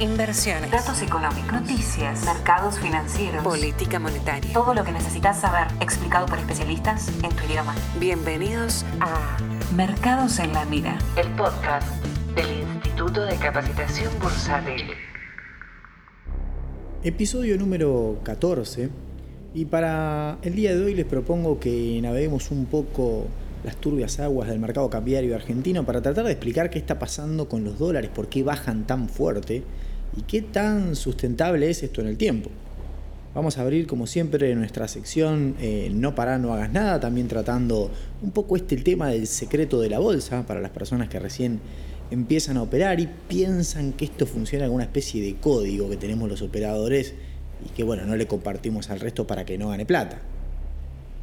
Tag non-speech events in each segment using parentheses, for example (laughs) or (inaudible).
inversiones, datos económicos, noticias, mercados financieros, política monetaria. Todo lo que necesitas saber explicado por especialistas en tu idioma. Bienvenidos a Mercados en la Mira, el podcast del Instituto de Capacitación Bursátil. Episodio número 14. Y para el día de hoy les propongo que naveguemos un poco las turbias aguas del mercado cambiario argentino para tratar de explicar qué está pasando con los dólares, por qué bajan tan fuerte y qué tan sustentable es esto en el tiempo. Vamos a abrir como siempre nuestra sección eh, No para, no hagas nada, también tratando un poco este tema del secreto de la bolsa para las personas que recién empiezan a operar y piensan que esto funciona como una especie de código que tenemos los operadores y que bueno, no le compartimos al resto para que no gane plata.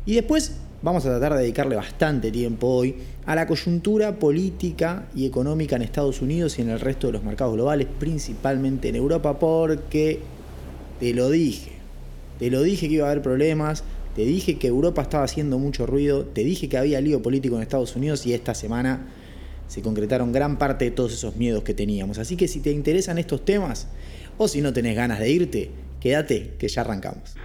Y después vamos a tratar de dedicarle bastante tiempo hoy a la coyuntura política y económica en Estados Unidos y en el resto de los mercados globales, principalmente en Europa, porque te lo dije, te lo dije que iba a haber problemas, te dije que Europa estaba haciendo mucho ruido, te dije que había lío político en Estados Unidos y esta semana se concretaron gran parte de todos esos miedos que teníamos. Así que si te interesan estos temas o si no tenés ganas de irte, quédate que ya arrancamos.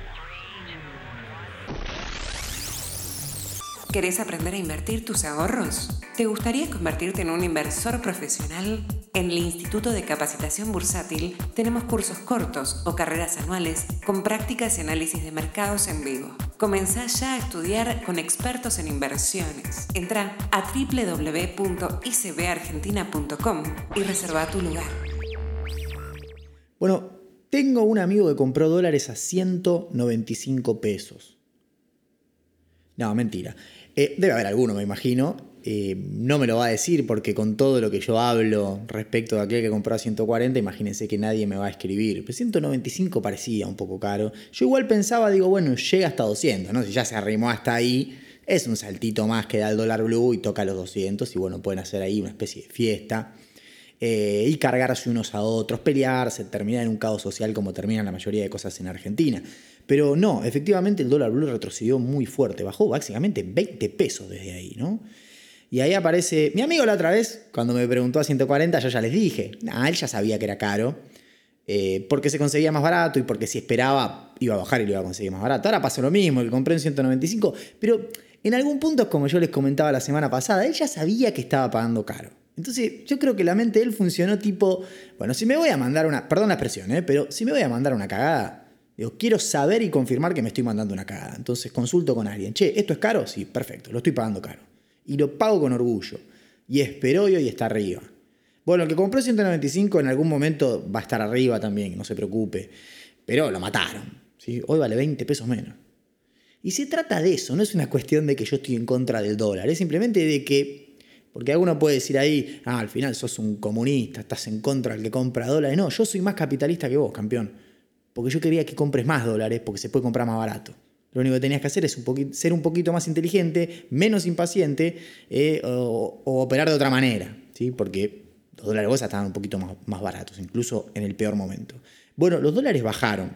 ¿Querés aprender a invertir tus ahorros? ¿Te gustaría convertirte en un inversor profesional? En el Instituto de Capacitación Bursátil tenemos cursos cortos o carreras anuales con prácticas y análisis de mercados en vivo. Comenzá ya a estudiar con expertos en inversiones. Entra a www.icbargentina.com y reserva tu lugar. Bueno, tengo un amigo que compró dólares a 195 pesos. No, mentira. Eh, debe haber alguno, me imagino. Eh, no me lo va a decir porque con todo lo que yo hablo respecto de aquel que compró a 140, imagínense que nadie me va a escribir. Pero 195 parecía un poco caro. Yo igual pensaba, digo, bueno, llega hasta 200, ¿no? Si ya se arrimó hasta ahí, es un saltito más que da el dólar blue y toca los 200 y bueno, pueden hacer ahí una especie de fiesta. Eh, y cargarse unos a otros, pelearse, terminar en un caos social como terminan la mayoría de cosas en Argentina. Pero no, efectivamente el dólar blue retrocedió muy fuerte, bajó básicamente 20 pesos desde ahí, ¿no? Y ahí aparece mi amigo la otra vez, cuando me preguntó a 140, yo ya les dije, nah, él ya sabía que era caro, eh, porque se conseguía más barato y porque si esperaba iba a bajar y lo iba a conseguir más barato. Ahora pasó lo mismo, que compré en 195, pero en algún punto, como yo les comentaba la semana pasada, él ya sabía que estaba pagando caro. Entonces yo creo que la mente de él funcionó tipo, bueno, si me voy a mandar una, perdón la expresión, ¿eh? pero si me voy a mandar una cagada, Digo, quiero saber y confirmar que me estoy mandando una cagada. Entonces consulto con alguien. Che, ¿esto es caro? Sí, perfecto, lo estoy pagando caro. Y lo pago con orgullo. Y espero y hoy está arriba. Bueno, el que compró 195 en algún momento va a estar arriba también, no se preocupe. Pero lo mataron. Hoy vale 20 pesos menos. Y se trata de eso, no es una cuestión de que yo estoy en contra del dólar, es simplemente de que, porque alguno puede decir ahí, ah, al final sos un comunista, estás en contra del que compra dólares. No, yo soy más capitalista que vos, campeón porque yo quería que compres más dólares porque se puede comprar más barato. Lo único que tenías que hacer es ser un poquito más inteligente, menos impaciente eh, o, operar de otra manera, ¿sí? porque los dólares bolsa estaban un poquito más, baratos, incluso en el peor momento. Bueno, los dólares bajaron,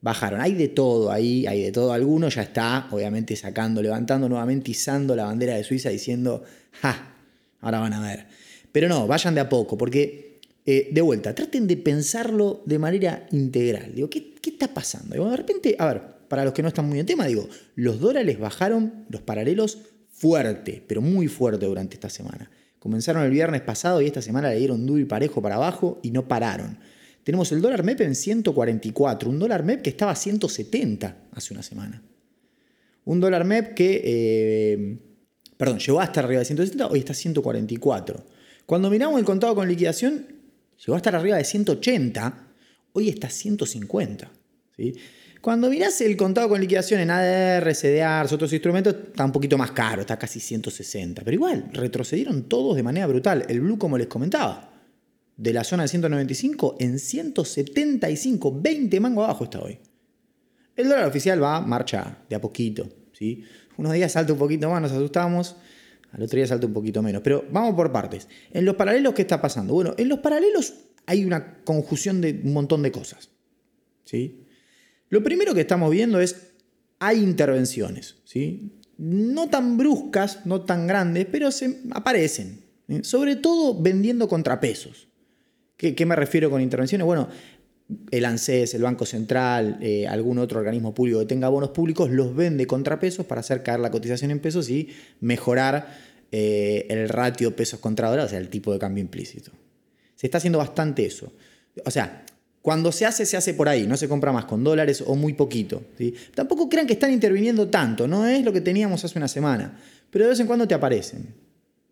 bajaron. Hay de todo ahí, hay de todo. Alguno ya está, obviamente, sacando, levantando nuevamente, izando la bandera de Suiza diciendo, ¡ja! Ahora van a ver. Pero no, vayan de a poco, porque eh, de vuelta, traten de pensarlo de manera integral. Digo, ¿qué, está pasando? de repente, a ver, para los que no están muy en tema, digo, los dólares bajaron los paralelos fuerte, pero muy fuerte durante esta semana. Comenzaron el viernes pasado y esta semana le dieron duro y parejo para abajo y no pararon. Tenemos el dólar MEP en 144, un dólar MEP que estaba a 170 hace una semana. Un dólar MEP que, eh, perdón, llegó hasta arriba de 170, hoy está a 144. Cuando miramos el contado con liquidación, Llegó a estar arriba de 180, hoy está 150. ¿sí? Cuando mirás el contado con liquidación en ADR, CDRs, otros instrumentos, está un poquito más caro, está casi 160. Pero igual, retrocedieron todos de manera brutal. El Blue, como les comentaba, de la zona de 195 en 175, 20 mango abajo está hoy. El dólar oficial va marcha de a poquito. ¿sí? Unos días salta un poquito más, nos asustamos. Al otro día salta un poquito menos. Pero vamos por partes. En los paralelos, ¿qué está pasando? Bueno, en los paralelos hay una conjunción de un montón de cosas. ¿sí? Lo primero que estamos viendo es, hay intervenciones. ¿sí? No tan bruscas, no tan grandes, pero se aparecen. Sobre todo vendiendo contrapesos. ¿Qué, qué me refiero con intervenciones? Bueno, el ANSES, el Banco Central, eh, algún otro organismo público que tenga bonos públicos, los vende contra pesos para hacer caer la cotización en pesos y mejorar eh, el ratio pesos contra dólares, o sea, el tipo de cambio implícito. Se está haciendo bastante eso. O sea, cuando se hace, se hace por ahí, no se compra más con dólares o muy poquito. Tampoco crean que están interviniendo tanto, no es lo que teníamos hace una semana, pero de vez en cuando te aparecen.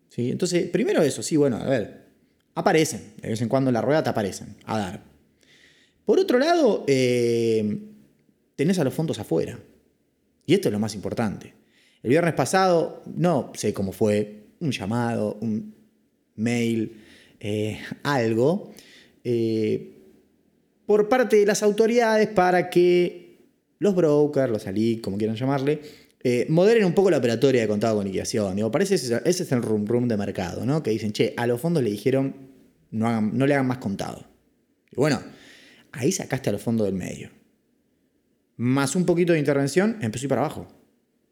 ¿sí? Entonces, primero eso, sí, bueno, a ver, aparecen, de vez en cuando en la rueda te aparecen, a dar. Por otro lado, eh, tenés a los fondos afuera. Y esto es lo más importante. El viernes pasado, no sé cómo fue, un llamado, un mail, eh, algo, eh, por parte de las autoridades para que los brokers, los ALIC, como quieran llamarle, moderen un poco la operatoria de contado con liquidación. Digo, parece ese, es el rum rum de mercado, ¿no? Que dicen, che, a los fondos le dijeron no, no le hagan más contado. Y bueno, ahí sacaste a los fondos del medio. Más un poquito de intervención, empezó ir para abajo.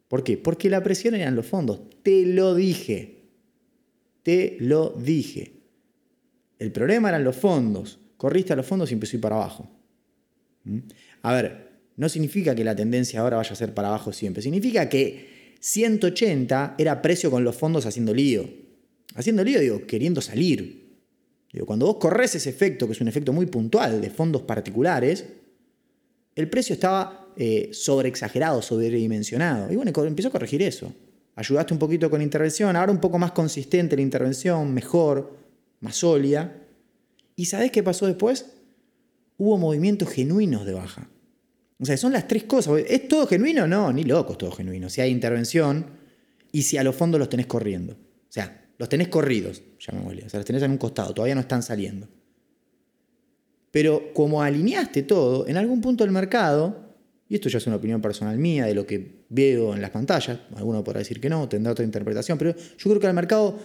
¿Por qué? Porque la presión eran los fondos. Te lo dije. Te lo dije. El problema eran los fondos. Corriste a los fondos y empezó ir para abajo. ¿Mm? A ver, no significa que la tendencia ahora vaya a ser para abajo siempre. Significa que 180 era precio con los fondos haciendo lío. Haciendo lío, digo, queriendo salir cuando vos corres ese efecto, que es un efecto muy puntual de fondos particulares, el precio estaba eh, sobreexagerado, sobredimensionado. Y bueno, empezó a corregir eso. Ayudaste un poquito con intervención, ahora un poco más consistente la intervención, mejor, más sólida. ¿Y sabés qué pasó después? Hubo movimientos genuinos de baja. O sea, son las tres cosas. ¿Es todo genuino? No, ni loco es todo genuino. Si hay intervención y si a los fondos los tenés corriendo. O sea, los tenés corridos, llamémosle. O sea, los tenés en un costado, todavía no están saliendo. Pero como alineaste todo, en algún punto del mercado, y esto ya es una opinión personal mía de lo que veo en las pantallas, alguno podrá decir que no, tendrá otra interpretación, pero yo creo que al mercado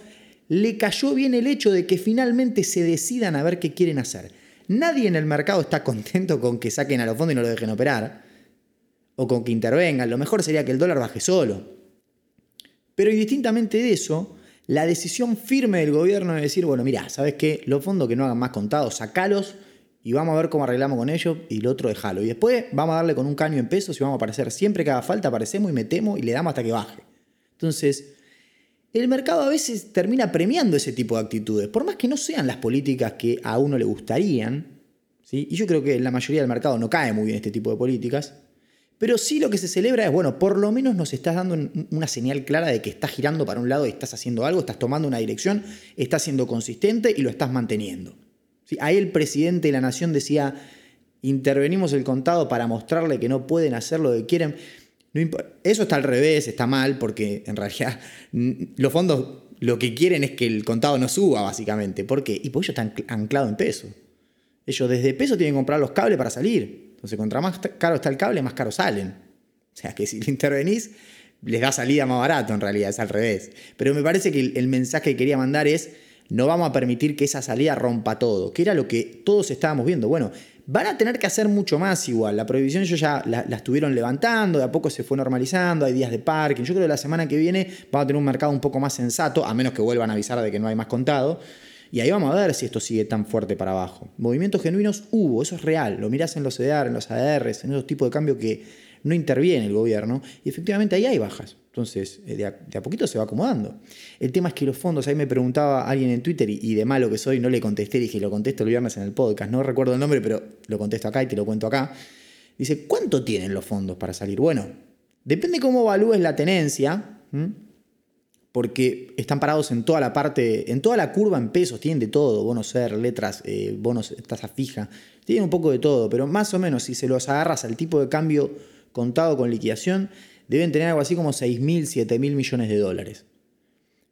le cayó bien el hecho de que finalmente se decidan a ver qué quieren hacer. Nadie en el mercado está (laughs) contento con que saquen a los fondos y no lo dejen operar, o con que intervengan. Lo mejor sería que el dólar baje solo. Pero indistintamente de eso, la decisión firme del gobierno de decir, bueno, mira, ¿sabes qué? Los fondos que no hagan más contados, sacalos y vamos a ver cómo arreglamos con ellos y el otro dejalo. Y después vamos a darle con un caño en pesos y vamos a aparecer. Siempre que haga falta aparecemos y metemos y le damos hasta que baje. Entonces, el mercado a veces termina premiando ese tipo de actitudes, por más que no sean las políticas que a uno le gustarían. ¿sí? Y yo creo que la mayoría del mercado no cae muy bien este tipo de políticas. Pero sí lo que se celebra es, bueno, por lo menos nos estás dando una señal clara de que estás girando para un lado y estás haciendo algo, estás tomando una dirección, estás siendo consistente y lo estás manteniendo. Ahí el presidente de la nación decía, intervenimos el contado para mostrarle que no pueden hacer lo que quieren. Eso está al revés, está mal, porque en realidad los fondos lo que quieren es que el contado no suba, básicamente. ¿Por qué? Y porque ellos están anclados en peso. Ellos desde peso tienen que comprar los cables para salir. Entonces, contra más caro está el cable, más caro salen. O sea, que si le intervenís, les da salida más barato en realidad, es al revés. Pero me parece que el, mensaje que quería mandar es, no vamos a permitir que esa salida rompa todo, que era lo que todos estábamos viendo. Bueno, van a tener que hacer mucho más igual. La prohibición yo ya la, la, estuvieron levantando, de a poco se fue normalizando, hay días de parking. Yo creo que la semana que viene vamos a tener un mercado un poco más sensato, a menos que vuelvan a avisar de que no hay más contado. Y ahí vamos a ver si esto sigue tan fuerte para abajo. Movimientos genuinos hubo, eso es real. Lo mirás en los CDR, en los ADRs, en esos tipos de cambio que no interviene el gobierno. Y efectivamente ahí hay bajas. Entonces, eh, de a, poquito se va acomodando. El tema es que los fondos, ahí me preguntaba alguien en Twitter y, de malo que soy, no le contesté, dije, lo contesto el viernes en el podcast. No recuerdo el nombre, pero lo contesto acá y te lo cuento acá. Dice, ¿cuánto tienen los fondos para salir? Bueno, depende cómo evalúes la tenencia porque están parados en toda la parte, en toda la curva en pesos, tienen de todo, bonos ser, letras, eh, bonos, tasa fija, tienen un poco de todo, pero más o menos si se los agarras al tipo de cambio contado con liquidación, deben tener algo así como 6.000, 7.000 millones de dólares.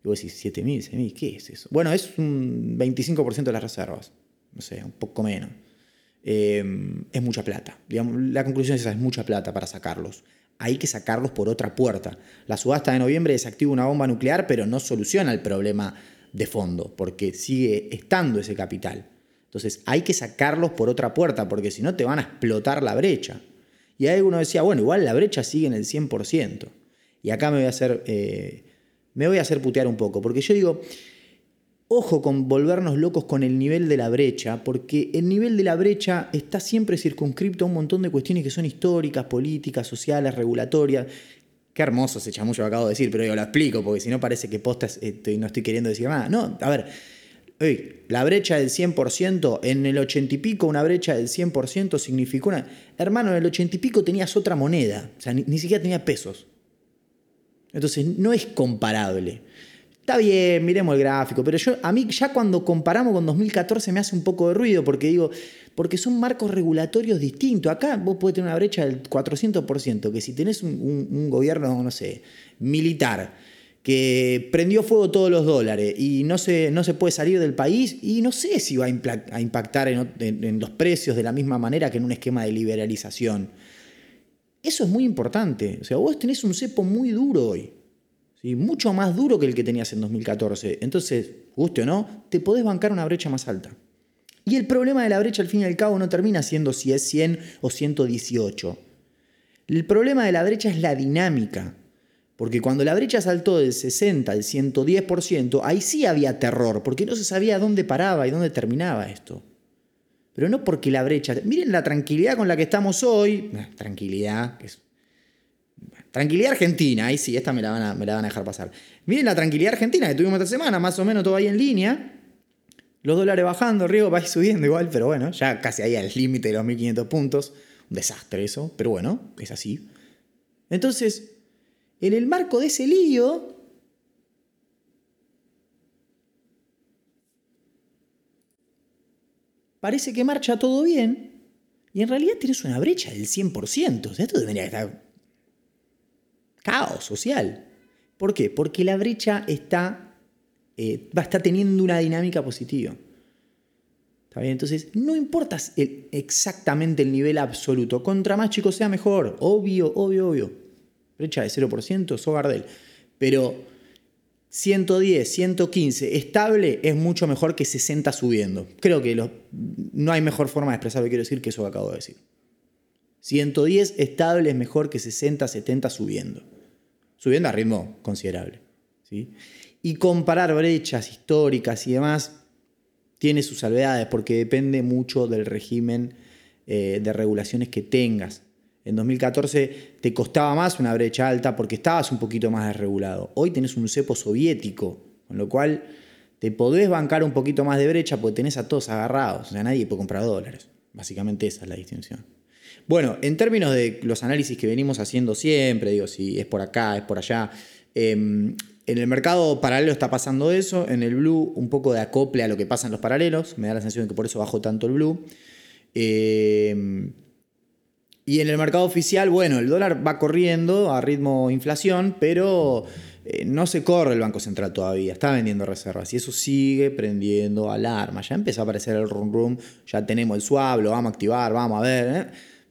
Y vos decís, 7.000, 6.000, ¿qué es eso? Bueno, es un 25% de las reservas, no sé, un poco menos. Eh, es mucha plata. la conclusión es esa, es mucha plata para sacarlos hay que sacarlos por otra puerta. La subasta de noviembre desactiva una bomba nuclear, pero no soluciona el problema de fondo, porque sigue estando ese capital. Entonces hay que sacarlos por otra puerta, porque si no te van a explotar la brecha. Y ahí uno decía, bueno, igual la brecha sigue en el 100%. Y acá me voy a hacer, eh, me voy a hacer putear un poco, porque yo digo, ojo con volvernos locos con el nivel de la brecha, porque el nivel de la brecha está siempre circunscripto a un montón de cuestiones que son históricas, políticas, sociales, regulatorias. Qué hermoso ese chamullo que acabo de decir, pero yo lo explico, porque si no parece que postas no estoy queriendo decir nada. No, a ver, la brecha del 100%, en el 80 y pico una brecha del 100% significó una... Hermano, en el 80 y pico tenías otra moneda, o sea, ni, siquiera tenía pesos. Entonces, no es comparable. Está bien, miremos el gráfico, pero yo a mí ya cuando comparamos con 2014 me hace un poco de ruido porque digo, porque son marcos regulatorios distintos. Acá vos podés tener una brecha del 400%, que si tenés un gobierno, no sé, militar, que prendió fuego todos los dólares y no se, no se puede salir del país y no sé si va a, impactar en, los precios de la misma manera que en un esquema de liberalización. Eso es muy importante. O sea, vos tenés un cepo muy duro hoy. ¿Sí? Mucho más duro que el que tenías en 2014. Entonces, guste o no, te podés bancar una brecha más alta. Y el problema de la brecha al fin y al cabo no termina siendo si es 100 o 118. El problema de la brecha es la dinámica. Porque cuando la brecha saltó del 60 al 110%, ahí sí había terror, porque no se sabía dónde paraba y dónde terminaba esto. Pero no porque la brecha... Miren la tranquilidad con la que estamos hoy. Tranquilidad, Tranquilidad argentina, ahí sí, esta me la, van a, dejar pasar. Miren la tranquilidad argentina que tuvimos esta semana, más o menos todo ahí en línea. Los dólares bajando, el riesgo va subiendo igual, pero bueno, ya casi ahí al límite de los 1500 puntos. Un desastre eso, pero bueno, es así. Entonces, en el marco de ese lío, parece que marcha todo bien y en realidad tienes una brecha del 100%. O sea, esto debería estar caos social. ¿Por qué? Porque la brecha está, eh, va a teniendo una dinámica positiva. ¿Está bien? Entonces, no importa exactamente el nivel absoluto. Contra más chico sea mejor. Obvio, obvio, obvio brecha de 0%, Sogardel. Pero 110, 115 estable es mucho mejor que 60 subiendo. Creo que no hay mejor forma de expresar lo que quiero decir que eso que acabo de decir. 110 estable es mejor que 60, 70 subiendo. Subiendo a ritmo considerable. ¿sí? Y comparar brechas históricas y demás tiene sus salvedades porque depende mucho del régimen eh, de regulaciones que tengas. En 2014 te costaba más una brecha alta porque estabas un poquito más desregulado. Hoy tenés un cepo soviético, con lo cual te podés bancar un poquito más de brecha porque tenés a todos agarrados. O sea, nadie puede comprar dólares. Básicamente esa es la distinción. Bueno, en términos de los análisis que venimos haciendo siempre, digo, si es por acá, es por allá, em, en el mercado paralelo está pasando eso, en el blue un poco de acople a lo que pasa en los paralelos, me da la sensación de que por eso bajó tanto el blue. Eh, y en el mercado oficial, bueno, el dólar va corriendo a ritmo inflación, pero eh, no se corre el Banco Central todavía, está vendiendo reservas y eso sigue prendiendo alarma. Ya empezó a aparecer el rum rum, ya tenemos el swap, lo vamos a activar, vamos a ver. ¿eh?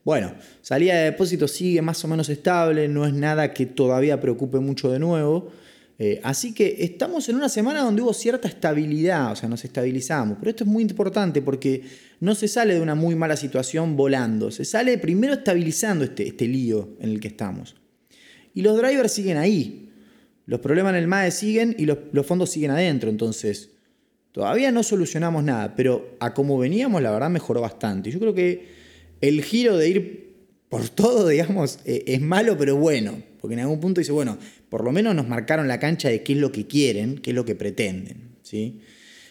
Bueno, salida de depósito sigue más o menos estable, no es nada que todavía preocupe mucho de nuevo. Eh, así que estamos en una semana donde hubo cierta estabilidad, o sea, nos estabilizamos. Pero esto es muy importante porque no se sale de una muy mala situación volando, se sale primero estabilizando este, este lío en el que estamos. Y los drivers siguen ahí. Los problemas en el MAE siguen y los, los fondos siguen adentro. Entonces, todavía no solucionamos nada, pero a como veníamos, la verdad mejoró bastante. Yo creo que el giro de ir por todo, digamos, eh, es malo, pero bueno. Porque en algún punto dice, bueno, por lo menos nos marcaron la cancha de qué es lo que quieren, qué es lo que pretenden. ¿sí?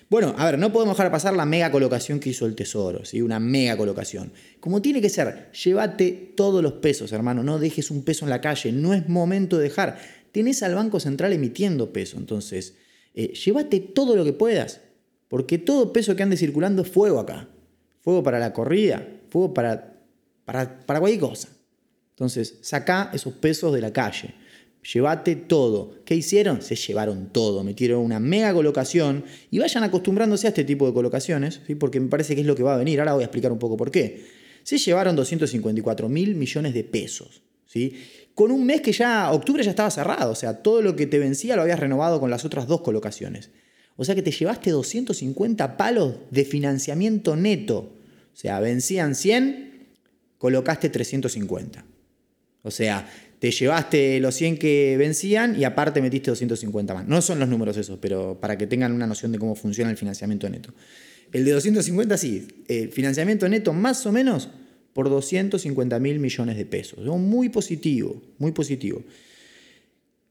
Bueno, a ver, no podemos dejar pasar la mega colocación que hizo el Tesoro, ¿sí? una mega colocación. Como tiene que ser, llévate todos los pesos, hermano, no dejes un peso en la calle, no es momento de dejar. Tenés al Banco Central emitiendo peso, entonces, eh, llévate todo lo que puedas, porque todo peso que ande circulando es fuego acá. Fuego para la corrida, fuego para, para, para cualquier cosa. Entonces, saca esos pesos de la calle. Llévate todo. ¿Qué hicieron? Se llevaron todo. Metieron una mega colocación y vayan acostumbrándose a este tipo de colocaciones, ¿sí? porque me parece que es lo que va a venir. Ahora voy a explicar un poco por qué. Se llevaron 254 mil millones de pesos. ¿sí? Con un mes que ya, octubre ya estaba cerrado. O sea, todo lo que te vencía lo habías renovado con las otras dos colocaciones. O sea que te llevaste 250 palos de financiamiento neto. O sea, vencían 100, colocaste 350. O sea, te llevaste los 100 que vencían y aparte metiste 250 más. No son los números esos, pero para que tengan una noción de cómo funciona el financiamiento neto. El de 250 sí, el financiamiento neto más o menos por 250 mil millones de pesos. Muy positivo, muy positivo.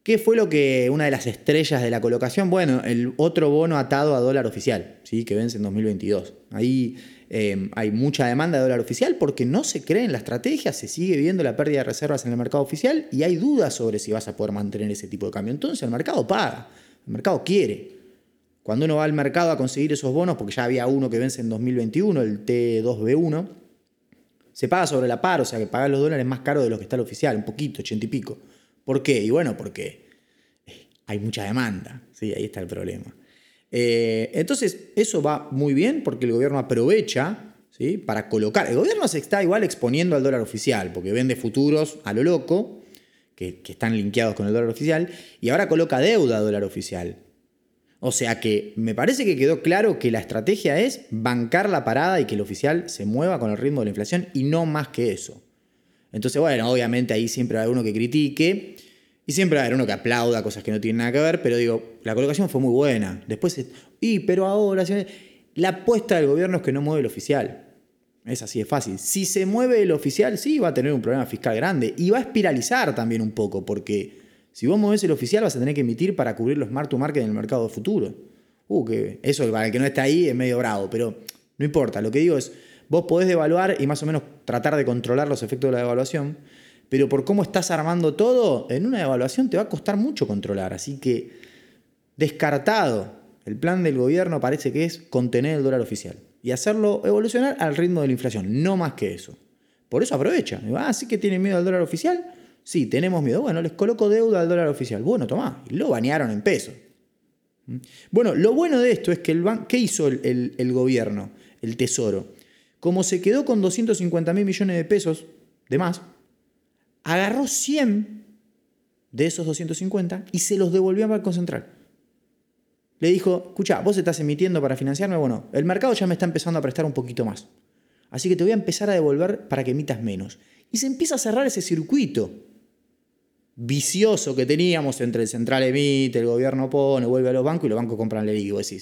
¿Qué fue lo que una de las estrellas de la colocación? Bueno, el otro bono atado a dólar oficial, ¿sí? que vence en 2022. Ahí eh, hay mucha demanda de dólar oficial porque no se cree en la estrategia, se sigue viendo la pérdida de reservas en el mercado oficial y hay dudas sobre si vas a poder mantener ese tipo de cambio. Entonces el mercado paga, el mercado quiere. Cuando uno va al mercado a conseguir esos bonos, porque ya había uno que vence en 2021, el T2B1, se paga sobre la par, o sea que paga los dólares más caros de lo que está el oficial, un poquito, ochenta y pico. ¿Por qué? Y bueno, porque hay mucha demanda, ¿sí? ahí está el problema. Eh, entonces, eso va muy bien porque el gobierno aprovecha ¿sí? para colocar. El gobierno se está igual exponiendo al dólar oficial porque vende futuros a lo loco, que, que están linkeados con el dólar oficial, y ahora coloca deuda a dólar oficial. O sea que me parece que quedó claro que la estrategia es bancar la parada y que el oficial se mueva con el ritmo de la inflación y no más que eso. Entonces, bueno, obviamente ahí siempre haber uno que critique y siempre va a haber uno que aplauda cosas que no tienen nada que ver, pero digo, la colocación fue muy buena. Después, y pero ahora, la apuesta del gobierno es que no mueve el oficial. Es así, es fácil. Si se mueve el oficial, sí va a tener un problema fiscal grande y va a espiralizar también un poco, porque si vos movés el oficial vas a tener que emitir para cubrir los mark to market en el mercado futuro. Uh, que eso para el que no está ahí es medio bravo, pero no importa. Lo que digo es, Vos podés devaluar y más o menos tratar de controlar los efectos de la devaluación, pero por cómo estás armando todo, en una devaluación te va a costar mucho controlar. Así que, descartado, el plan del gobierno parece que es contener el dólar oficial y hacerlo evolucionar al ritmo de la inflación, no más que eso. Por eso aprovecha. Ah, sí que tienen miedo al dólar oficial. Sí, tenemos miedo. Bueno, les coloco deuda al dólar oficial. Bueno, tomá. Lo banearon en pesos. ¿Mm? Bueno, lo bueno de esto es que el ¿qué hizo el gobierno, el Tesoro? como se quedó con 250 mil millones de pesos de más, agarró 100 de esos 250 y se los devolvió al Banco Central. Le dijo, escucha, vos estás emitiendo para financiarme, bueno, el mercado ya me está empezando a prestar un poquito más. Así que te voy a empezar a devolver para que emitas menos. Y se empieza a cerrar ese circuito vicioso que teníamos entre el central emite, el gobierno pone, vuelve a los bancos y los bancos compran el y vos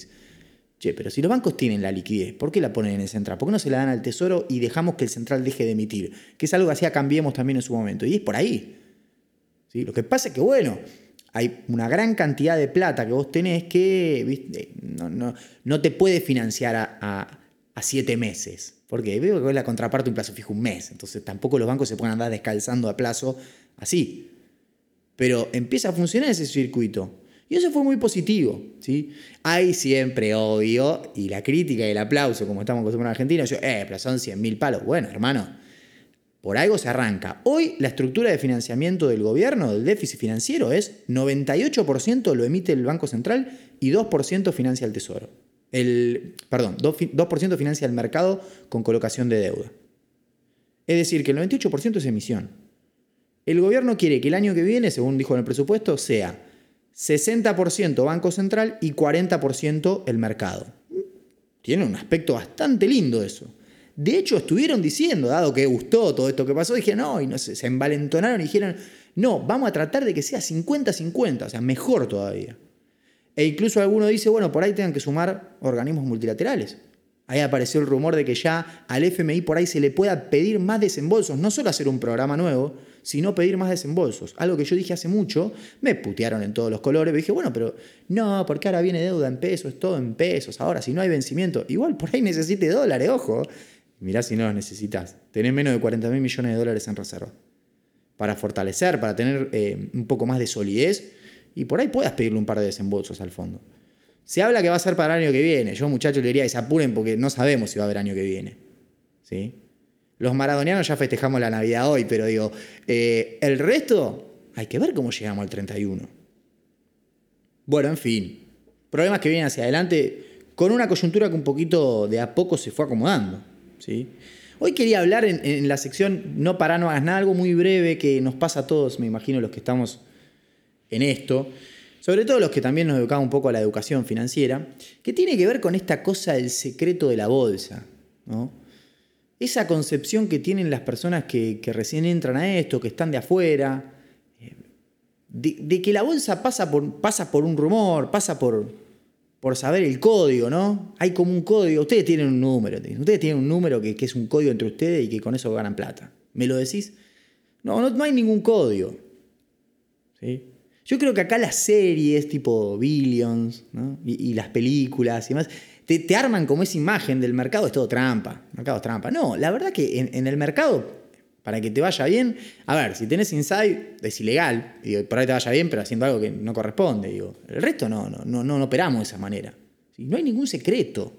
pero si los bancos tienen la liquidez, ¿por qué la ponen en el central? ¿Por qué no se la dan al tesoro y dejamos que el central deje de emitir? Que es algo que hacía Cambiemos también en su momento. Y es por ahí. ¿Sí? Lo que pasa es que, bueno, hay una gran cantidad de plata que vos tenés que No, te puede financiar a, siete meses. Porque veo que la contraparte un plazo fijo un mes. Entonces tampoco los bancos se pueden andar descalzando a plazo así. Pero empieza a funcionar ese circuito. Y eso fue muy positivo. ¿sí? Hay siempre, obvio, y la crítica y el aplauso, como estamos acostumbrados en Argentina, yo, eh, pero son 100 mil palos. Bueno, hermano, por algo se arranca. Hoy la estructura de financiamiento del gobierno, del déficit financiero, es 98% lo emite el Banco Central y 2% financia el Tesoro. El, perdón, 2%, financia el mercado con colocación de deuda. Es decir, que el 98% es emisión. El gobierno quiere que el año que viene, según dijo en el presupuesto, sea 60% Banco Central y 40% el mercado. Tiene un aspecto bastante lindo eso. De hecho, estuvieron diciendo, dado que gustó todo esto que pasó, dijeron, no, y no sé, se envalentonaron y dijeron, no, vamos a tratar de que sea 50-50, o sea, mejor todavía. E incluso alguno dice, bueno, por ahí tengan que sumar organismos multilaterales. Ahí apareció el rumor de que ya al FMI por ahí se le pueda pedir más desembolsos, no solo hacer un programa nuevo, sino pedir más desembolsos. Algo que yo dije hace mucho, me putearon en todos los colores, me dije, bueno, pero no, porque ahora viene deuda en pesos, es todo en pesos, ahora si no hay vencimiento, igual por ahí necesite dólares, ojo. Mirá si no los necesitas. Tenés menos de 40 mil millones de dólares en reserva. Para fortalecer, para tener eh, un poco más de solidez y por ahí puedas pedirle un par de desembolsos al fondo. Se habla que va a ser para el año que viene. Yo, muchachos, le diría que se apuren porque no sabemos si va a haber año que viene. ¿Sí? Los maradonianos ya festejamos la Navidad hoy, pero digo, eh, el resto hay que ver cómo llegamos al 31. Bueno, en fin, problemas que vienen hacia adelante con una coyuntura que un poquito de a poco se fue acomodando. ¿sí? Hoy quería hablar en, la sección No para, no hagas nada, algo muy breve que nos pasa a todos, me imagino los que estamos en esto, sobre todo los que también nos educamos un poco a la educación financiera, que tiene que ver con esta cosa del secreto de la bolsa. ¿no? Esa concepción que tienen las personas que, recién entran a esto, que están de afuera, de, que la bolsa pasa por, pasa por un rumor, pasa por, por saber el código, ¿no? Hay como un código, ustedes tienen un número, ustedes tienen un número que, es un código entre ustedes y que con eso ganan plata. ¿Me lo decís? No, no, no hay ningún código. ¿Sí? Yo creo que acá las series tipo Billions y, las películas y demás te, arman como esa imagen del mercado, es todo trampa. Mercado es trampa. No, la verdad que en, el mercado, para que te vaya bien, a ver, si tenés inside, es ilegal. Digo, por ahí te vaya bien, pero haciendo algo que no corresponde. Digo, el resto no, no, no, no operamos de esa manera. No hay ningún secreto.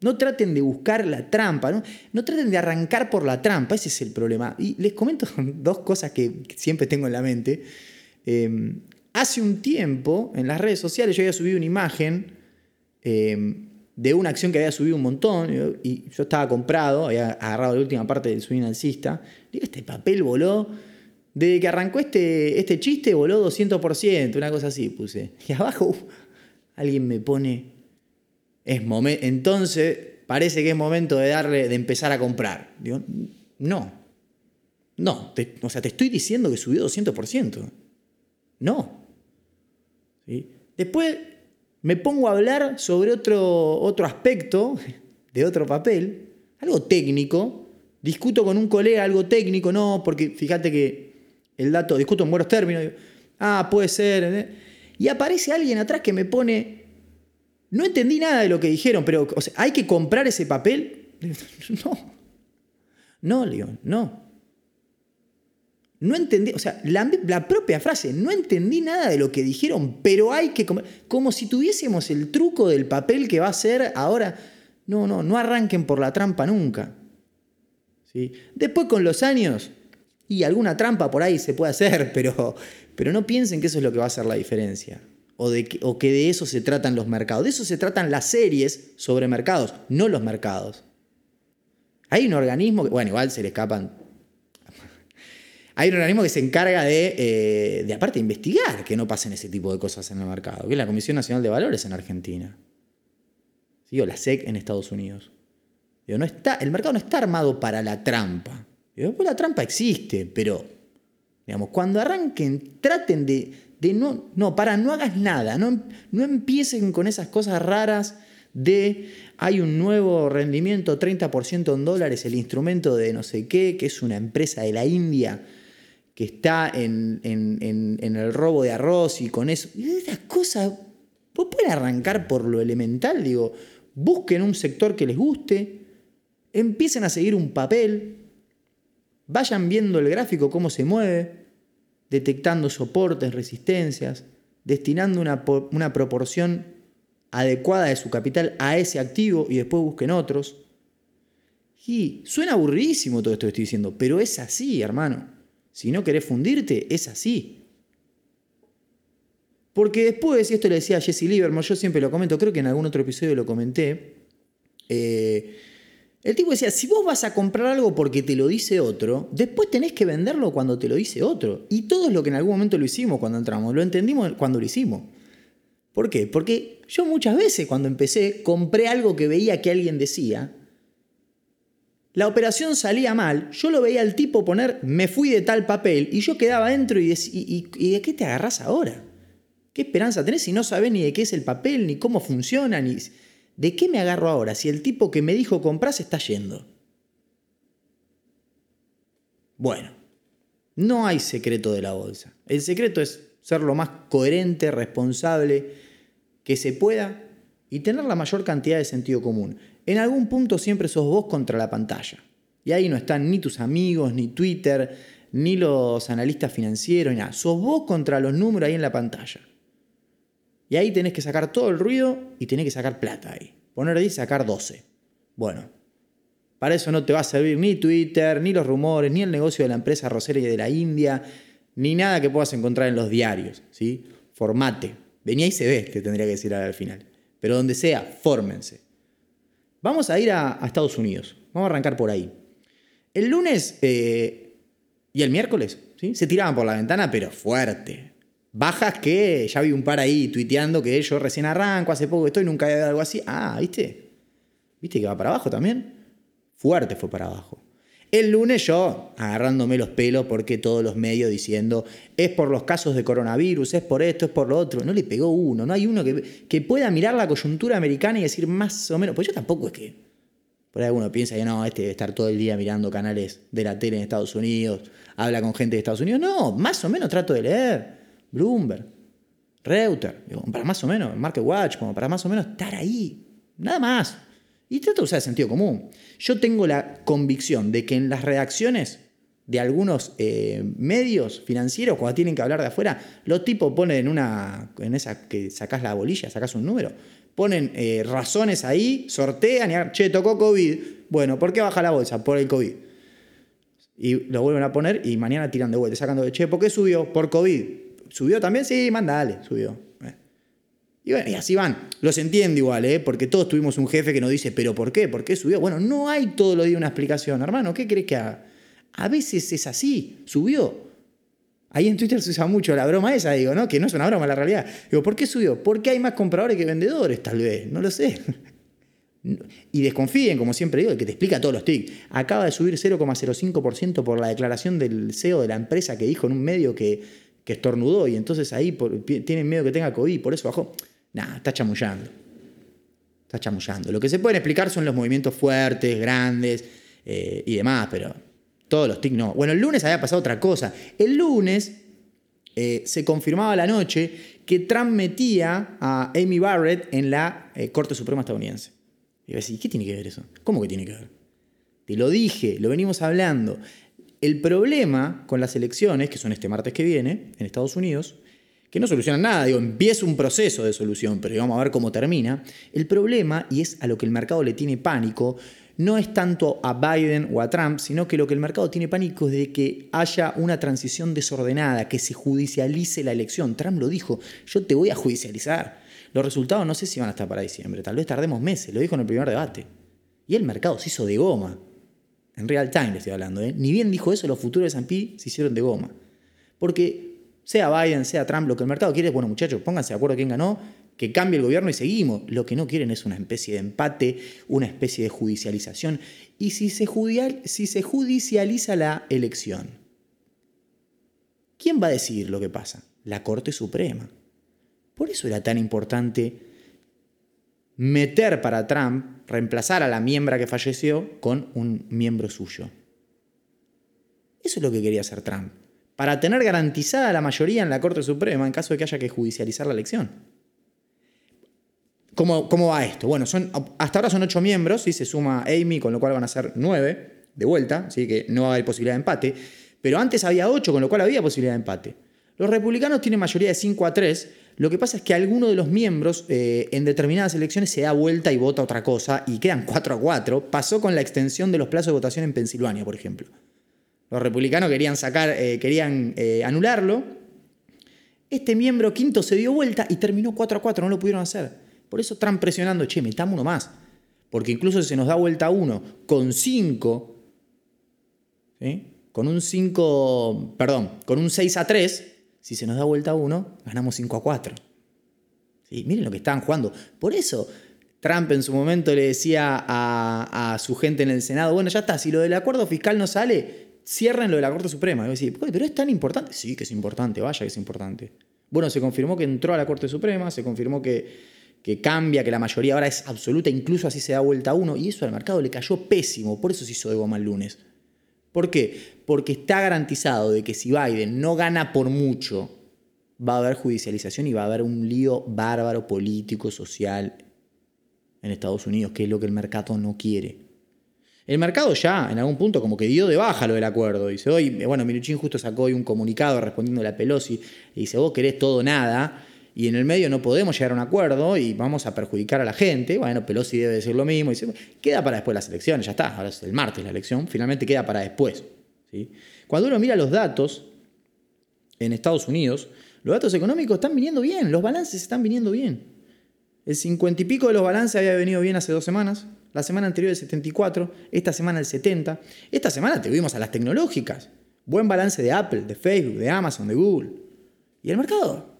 No traten de buscar la trampa, ¿no? no traten de arrancar por la trampa, ese es el problema. Y les comento (laughs) dos cosas que siempre tengo en la mente. Eh, Hace un tiempo, en las redes sociales, yo había subido una imagen em, de una acción que había subido un montón y yo estaba comprado, había agarrado la última parte del swing alcista. Digo, este papel voló. Desde que arrancó este, este chiste, voló 200%, una cosa así puse. Y abajo alguien me pone, es entonces parece que es momento de darle, de empezar a comprar. Digo, no, no, o sea, te estoy diciendo que subió 200%. No, Después me pongo a hablar sobre otro, otro aspecto de otro papel, algo técnico. Discuto con un colega algo técnico, no, porque fíjate que el dato, discuto en buenos términos, ah, puede ser. Y aparece alguien atrás que me pone, no entendí nada de lo que dijeron, pero hay que comprar ese papel. (laughs) No, no, León, no. No entendí, o sea, la, propia frase, no entendí nada de lo que dijeron, pero hay que comer. Como si tuviésemos el truco del papel que va a ser ahora. No, no, no arranquen por la trampa nunca. ¿Sí? Después con los años, y alguna trampa por ahí se puede hacer, (laughs) pero, pero no piensen que eso es lo que va a hacer la diferencia. O, de que, o que de eso se tratan los mercados. De eso se tratan las series sobre mercados, no los mercados. Hay un organismo que, bueno, igual se le escapan hay un organismo que se encarga de, eh, de, aparte, investigar que no pasen ese tipo de cosas en el mercado, que es la Comisión Nacional de Valores en Argentina. O la SEC en Estados Unidos. no está, el mercado no está armado para la trampa. Digo, pues la trampa existe, pero digamos, cuando arranquen, traten de, de no, no, para, no hagas nada, no, no empiecen con esas cosas raras de hay un nuevo rendimiento, 30% en dólares, el instrumento de no sé qué, que es una empresa de la India que está en, el robo de arroz y con eso. Esas cosas, vos pueden arrancar por lo elemental, digo, busquen un sector que les guste, empiecen a seguir un papel, vayan viendo el gráfico cómo se mueve, detectando soportes, resistencias, destinando una, una proporción adecuada de su capital a ese activo y después busquen otros. Y suena aburridísimo todo esto que estoy diciendo, pero es así, hermano. Si no querés fundirte, es así. Porque después, y esto le decía a Jesse Livermore, yo siempre lo comento, creo que en algún otro episodio lo comenté, eh, el tipo decía, si vos vas a comprar algo porque te lo dice otro, después tenés que venderlo cuando te lo dice otro. Y todo es lo que en algún momento lo hicimos cuando entramos, lo entendimos cuando lo hicimos. ¿Por qué? Porque yo muchas veces cuando empecé compré algo que veía que alguien decía la operación salía mal, yo lo veía al tipo poner me fui de tal papel y yo quedaba dentro y, y, ¿de qué te agarras ahora? ¿Qué esperanza tenés si no sabés ni de qué es el papel, ni cómo funciona, ni... ¿De qué me agarro ahora si el tipo que me dijo comprar se está yendo? Bueno, no hay secreto de la bolsa. El secreto es ser lo más coherente, responsable que se pueda y tener la mayor cantidad de sentido común. En algún punto siempre sos vos contra la pantalla. Y ahí no están ni tus amigos, ni Twitter, ni los analistas financieros, ni nada. Sos vos contra los números ahí en la pantalla. Y ahí tenés que sacar todo el ruido y tenés que sacar plata ahí. Poner ahí y sacar 12. Bueno, para eso no te va a servir ni Twitter, ni los rumores, ni el negocio de la empresa rosera de la India, ni nada que puedas encontrar en los diarios. ¿sí? Formate. Venía y se ve, te tendría que decir al final. Pero donde sea, fórmense. Vamos a ir a, Estados Unidos. Vamos a arrancar por ahí. El lunes eh, y el miércoles ¿sí? se tiraban por la ventana, pero fuerte. Bajas que ya vi un par ahí tuiteando que yo recién arranco, hace poco estoy, nunca había algo así. Ah, ¿viste? ¿Viste que va para abajo también? Fuerte fue para abajo. El lunes yo agarrándome los pelos porque todos los medios diciendo es por los casos de coronavirus, es por esto, es por lo otro. No le pegó uno, no hay uno que, que pueda mirar la coyuntura americana y decir más o menos. Pues yo tampoco es que. Por ahí uno piensa que no, este debe estar todo el día mirando canales de la tele en Estados Unidos, habla con gente de Estados Unidos. No, más o menos trato de leer. Bloomberg, Reuters, para más o menos, Market Watch, como para más o menos estar ahí. Nada más. Y trato de usar el sentido común. Yo tengo la convicción de que en las redacciones de algunos eh, medios financieros, cuando tienen que hablar de afuera, los tipos ponen en una, en esa que sacás la bolilla, sacás un número, ponen eh, razones ahí, sortean y, che, tocó COVID. Bueno, ¿por qué baja la bolsa? Por el COVID. Y lo vuelven a poner y mañana tiran de vuelta, sacando de, che, ¿por qué subió? Por COVID. ¿Subió también? Sí, mandale, subió. Y, bueno, y así van. Los entiendo igual, ¿eh? porque todos tuvimos un jefe que nos dice, ¿pero por qué? ¿Por qué subió? Bueno, no hay todo lo día una explicación, hermano. ¿Qué crees que haga? A veces es así, subió. Ahí en Twitter se usa mucho la broma esa, digo, ¿no? Que no es una broma la realidad. Digo, ¿por qué subió? Porque hay más compradores que vendedores, tal vez. No lo sé. (laughs) Y desconfíen, como siempre digo, el que te explica todos los tics. Acaba de subir 0,05% por la declaración del CEO de la empresa que dijo en un medio que, que estornudó y entonces ahí tienen miedo que tenga COVID, por eso bajó. Nah, está chamullando. Está chamullando. Lo que se pueden explicar son los movimientos fuertes, grandes eh, y demás, pero todos los tics no. Bueno, el lunes había pasado otra cosa. El lunes eh, se confirmaba la noche que Trump metía a Amy Barrett en la eh, Corte Suprema estadounidense. Y a decir, ¿qué tiene que ver eso? ¿Cómo que tiene que ver? Te lo dije, lo venimos hablando. El problema con las elecciones, que son este martes que viene, en Estados Unidos, que no solucionan nada, digo, empieza un proceso de solución, pero vamos a ver cómo termina. El problema, y es a lo que el mercado le tiene pánico, no es tanto a Biden o a Trump, sino que lo que el mercado tiene pánico es de que haya una transición desordenada, que se judicialice la elección. Trump lo dijo, yo te voy a judicializar. Los resultados no sé si van a estar para diciembre, tal vez tardemos meses, lo dijo en el primer debate. Y el mercado se hizo de goma. En real time le estoy hablando, ¿eh? Ni bien dijo eso, los futuros de S&P se hicieron de goma. Porque sea Biden, sea Trump, lo que el mercado quiere es, bueno muchachos, pónganse de acuerdo quién ganó, que cambie el gobierno y seguimos. Lo que no quieren es una especie de empate, una especie de judicialización. Y si se, si se judicializa la elección, ¿quién va a decidir lo que pasa? La Corte Suprema. Por eso era tan importante meter para Trump, reemplazar a la miembra que falleció con un miembro suyo. Eso es lo que quería hacer Trump para tener garantizada la mayoría en la Corte Suprema en caso de que haya que judicializar la elección. ¿Cómo, cómo va esto? Bueno, son, hasta ahora son ocho miembros, y se suma Amy, con lo cual van a ser nueve de vuelta, así que no va a haber posibilidad de empate. Pero antes había ocho, con lo cual había posibilidad de empate. Los republicanos tienen mayoría de 5 a 3. Lo que pasa es que alguno de los miembros eh, en determinadas elecciones se da vuelta y vota otra cosa y quedan 4 a 4. Pasó con la extensión de los plazos de votación en Pensilvania, por ejemplo. Los republicanos querían sacar, eh, querían eh, anularlo. Este miembro quinto se dio vuelta y terminó 4 a 4, no lo pudieron hacer. Por eso Trump presionando, che, metamos uno más. Porque incluso si se nos da vuelta uno con 5, con un 5, perdón, con un 6 a 3, si se nos da vuelta uno, ganamos 5 a 4. ¿Sí? Miren lo que estaban jugando. Por eso Trump en su momento le decía a, a, su gente en el Senado, bueno, ya está, si lo del acuerdo fiscal no sale, cierren lo de la Corte Suprema. Y decir, pero es tan importante. Sí, que es importante, vaya que es importante. Bueno, se confirmó que entró a la Corte Suprema, se confirmó que, que cambia, que la mayoría ahora es absoluta, incluso así se da vuelta a uno, y eso al mercado le cayó pésimo, por eso se hizo de goma el lunes. ¿Por qué? Porque está garantizado de que si Biden no gana por mucho, va a haber judicialización y va a haber un lío bárbaro político, social en Estados Unidos, que es lo que el mercado no quiere. El mercado ya, en algún punto, como que dio de baja lo del acuerdo. Dice, hoy, bueno, Minuchin justo sacó hoy un comunicado respondiendo a la Pelosi y dice, vos querés todo nada y en el medio no podemos llegar a un acuerdo y vamos a perjudicar a la gente. Bueno, Pelosi debe decir lo mismo. Y dice, queda para después las elecciones, ya está, ahora es el martes la elección, finalmente queda para después. ¿sí? Cuando uno mira los datos en Estados Unidos, los datos económicos están viniendo bien, los balances están viniendo bien. El cincuenta y pico de los balances había venido bien hace dos semanas, la semana anterior el 74, esta semana el 70. Esta semana tuvimos a las tecnológicas. Buen balance de Apple, de Facebook, de Amazon, de Google. ¿Y el mercado?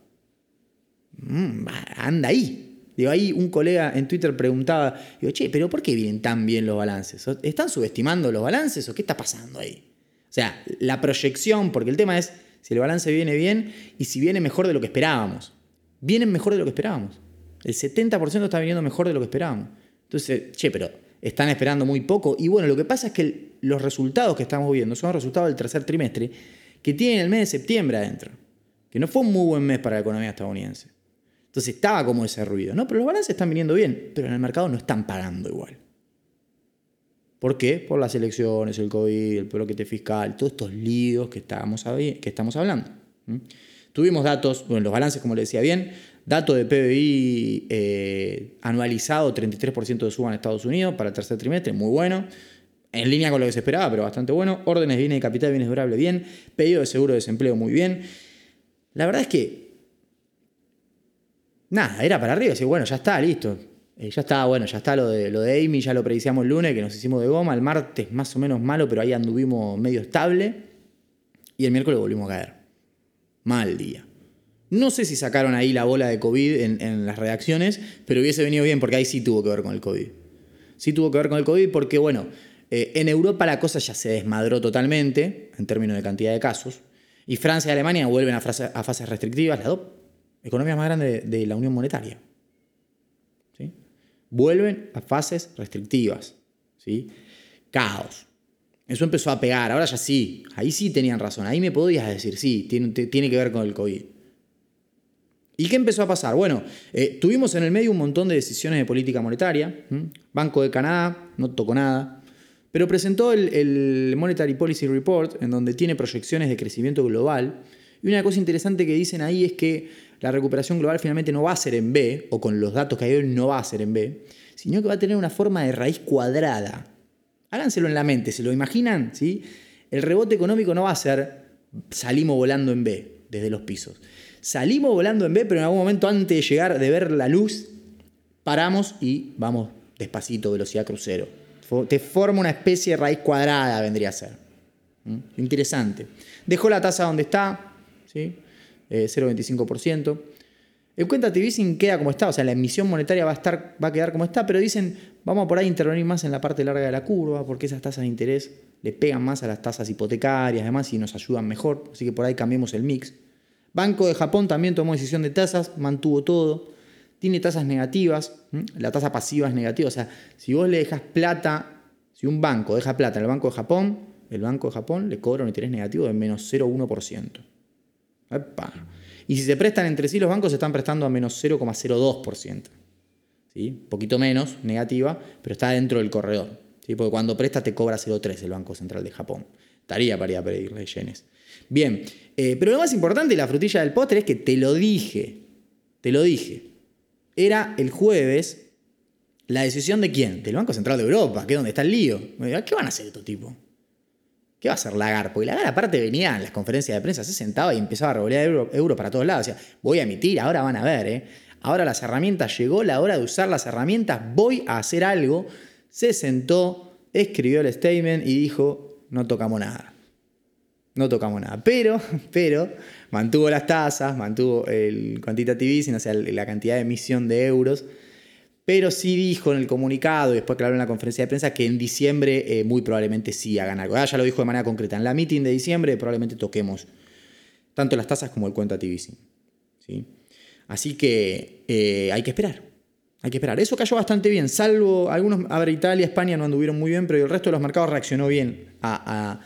Mm, anda ahí. Digo, ahí un colega en Twitter preguntaba, digo, che, pero ¿por qué vienen tan bien los balances? ¿Están subestimando los balances o qué está pasando ahí? O sea, la proyección, porque el tema es si el balance viene bien y si viene mejor de lo que esperábamos. Vienen mejor de lo que esperábamos. El 70% está viniendo mejor de lo que esperábamos. Entonces, che, pero están esperando muy poco. Y bueno, lo que pasa es que los resultados que estamos viendo son resultados del tercer trimestre que tienen el mes de septiembre adentro. Que no fue un muy buen mes para la economía estadounidense. Entonces estaba como ese ruido. No, pero los balances están viniendo bien, pero en el mercado no están pagando igual. ¿Por qué? Por las elecciones, el COVID, el bloquete fiscal, todos estos líos que, estábamos, que estamos hablando. Tuvimos datos, bueno, los balances, como le decía bien, dato de PBI eh, anualizado, 33% de suba en Estados Unidos para el tercer trimestre, muy bueno. En línea con lo que se esperaba, pero bastante bueno. Órdenes de bienes de capital, bienes durables, bien. Pedido de seguro de desempleo, muy bien. La verdad es que. Nada, era para arriba. Decir, bueno, ya está, listo. Eh, ya está, bueno, ya está lo de, lo de Amy, ya lo predicíamos el lunes, que nos hicimos de goma. El martes más o menos malo, pero ahí anduvimos medio estable. Y el miércoles volvimos a caer. Mal día. No sé si sacaron ahí la bola de COVID en, las redacciones, pero hubiese venido bien porque ahí sí tuvo que ver con el COVID. Sí tuvo que ver con el COVID porque, bueno, eh, en Europa la cosa ya se desmadró totalmente en términos de cantidad de casos. Y Francia y Alemania vuelven a, fases restrictivas, las dos economías más grandes de la Unión Monetaria vuelven a fases restrictivas. ¿sí? Caos. Eso empezó a pegar, ahora ya sí, ahí sí tenían razón, ahí me podías decir, sí, tiene, tiene que ver con el COVID. ¿Y qué empezó a pasar? Bueno, eh, tuvimos en el medio un montón de decisiones de política monetaria. Banco de Canadá no tocó nada, pero presentó el, Monetary Policy Report, en donde tiene proyecciones de crecimiento global. Y una cosa interesante que dicen ahí es que la recuperación global finalmente no va a ser en B, o con los datos que hay hoy no va a ser en B, sino que va a tener una forma de raíz cuadrada. Háganselo en la mente, ¿se lo imaginan? ¿Sí? El rebote económico no va a ser salimos volando en B desde los pisos. Salimos volando en B, pero en algún momento antes de llegar, de ver la luz, paramos y vamos despacito, velocidad crucero. Te forma una especie de raíz cuadrada, vendría a ser. ¿Mm? Interesante. Dejó la tasa donde está, ¿sí? 0,25%. Eh, el quantitative easing queda como está, o sea, la emisión monetaria va a, estar, va a quedar como está, pero dicen, vamos a por ahí intervenir más en la parte larga de la curva, porque esas tasas de interés le pegan más a las tasas hipotecarias, además, y nos ayudan mejor, así que por ahí cambiemos el mix. Banco de Japón también tomó decisión de tasas, mantuvo todo, tiene tasas negativas, la tasa pasiva es negativa, o sea, si vos le dejas plata, si un banco deja plata en el Banco de Japón, el Banco de Japón le cobra un interés negativo de menos 0,1%. Y si se prestan entre sí, los bancos se están prestando a menos 0,02%. ¿sí? Poquito menos, negativa, pero está dentro del corredor. ¿sí? Porque cuando presta te cobra 0,3 el Banco Central de Japón. Estaría para ir a pedirle yenes. Bien, eh, pero lo más importante y la frutilla del postre es que te lo dije. Te lo dije. Era el jueves la decisión de quién? Del Banco Central de Europa, que es donde está el lío. ¿Qué van a hacer estos tipos? ¿Qué va a hacer Lagar? Porque Lagar aparte venía en las conferencias de prensa, se sentaba y empezaba a revolear euro, para todos lados. Decía, voy a emitir, ahora van a ver, ¿eh? Ahora las herramientas, llegó la hora de usar las herramientas, voy a hacer algo. Se sentó, escribió el statement y dijo, no tocamos nada. No tocamos nada. Pero, (laughs) pero, mantuvo las tasas, mantuvo el quantitative easing, o sea, la cantidad de emisión de euros pero sí dijo en el comunicado y después claro en la conferencia de prensa que en diciembre eh, muy probablemente sí hagan algo. Ah, ya lo dijo de manera concreta. En la meeting de diciembre probablemente toquemos tanto las tasas como el quantitative easing. ¿sí? Así que eh, hay que esperar. Hay que esperar. Eso cayó bastante bien, salvo algunos, a ver, Italia, España no anduvieron muy bien, pero el resto de los mercados reaccionó bien a,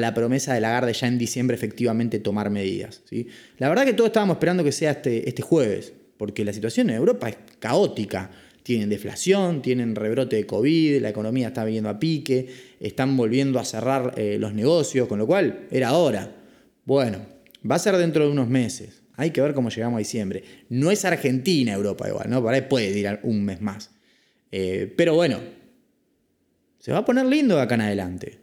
la promesa de Lagarde ya en diciembre efectivamente tomar medidas. ¿sí? La verdad que todos estábamos esperando que sea este, este jueves, porque la situación en Europa es caótica tienen deflación, tienen rebrote de COVID, la economía está viniendo a pique, están volviendo a cerrar eh, los negocios, con lo cual era ahora. Bueno, va a ser dentro de unos meses. Hay que ver cómo llegamos a diciembre. No es Argentina Europa igual, ¿no? Por ahí puede ir un mes más. Eh, pero bueno, se va a poner lindo de acá en adelante.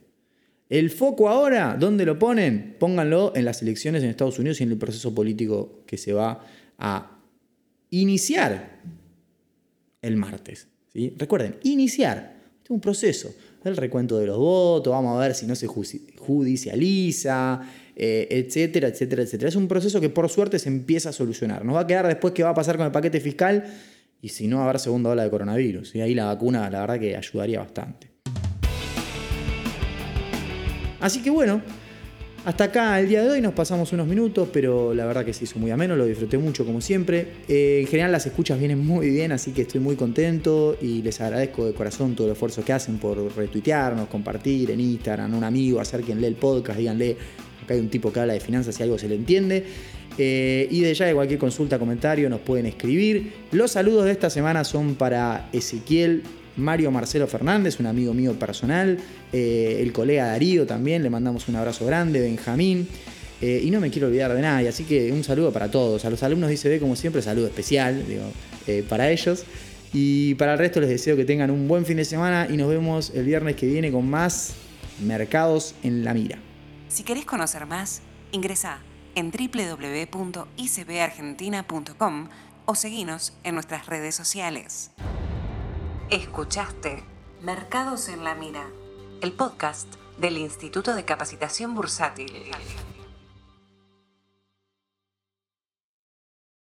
El foco ahora, ¿dónde lo ponen? Pónganlo en las elecciones en Estados Unidos y en el proceso político que se va a iniciar el martes. ¿sí? Recuerden, iniciar. es un proceso. El recuento de los votos, vamos a ver si no se judicializa, eh, etcétera, etcétera, etcétera. Es un proceso que por suerte se empieza a solucionar. Nos va a quedar después qué va a pasar con el paquete fiscal, y si no, habrá segunda ola de coronavirus. Y ahí la vacuna, la verdad que ayudaría bastante. Así que bueno, hasta acá el día de hoy nos pasamos unos minutos, pero la verdad que se hizo muy ameno, lo disfruté mucho como siempre. Eh, en general las escuchas vienen muy bien, así que estoy muy contento y les agradezco de corazón todo el esfuerzo que hacen por retuitearnos, compartir en Instagram, un amigo, hacer quien lee el podcast, díganle, acá hay un tipo que habla de finanzas y algo se le entiende. Eh, y de ya de cualquier consulta, comentario nos pueden escribir. Los saludos de esta semana son para Ezequiel Mario Marcelo Fernández, un amigo mío personal, eh, el colega Darío también, le mandamos un abrazo grande, Benjamín. Eh, y no me quiero olvidar de nadie, así que un saludo para todos. A los alumnos de ICB, como siempre, saludo especial digo, para ellos. Y para el resto les deseo que tengan un buen fin de semana y nos vemos el viernes que viene con más Mercados en la Mira. Si querés conocer más, ingresa en www.icbargentina.com o seguinos en nuestras redes sociales. Escuchaste Mercados en la Mira, el podcast del Instituto de Capacitación Bursátil.